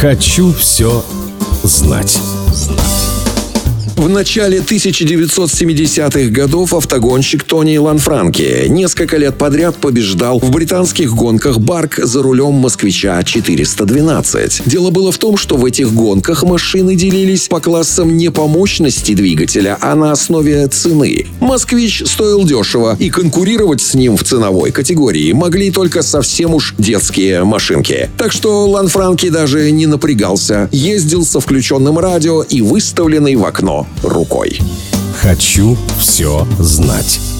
Хочу все знать. В начале 1970-х годов автогонщик Тони Ланфранки несколько лет подряд побеждал в британских гонках Барк за рулем москвича 412. Дело было в том, что в этих гонках машины делились по классам не по мощности двигателя, а на основе цены. Москвич стоил дешево, и конкурировать с ним в ценовой категории могли только совсем уж детские машинки. Так что Ланфранки даже не напрягался, ездил со включенным радио и выставленный в окно рукой. Хочу все знать.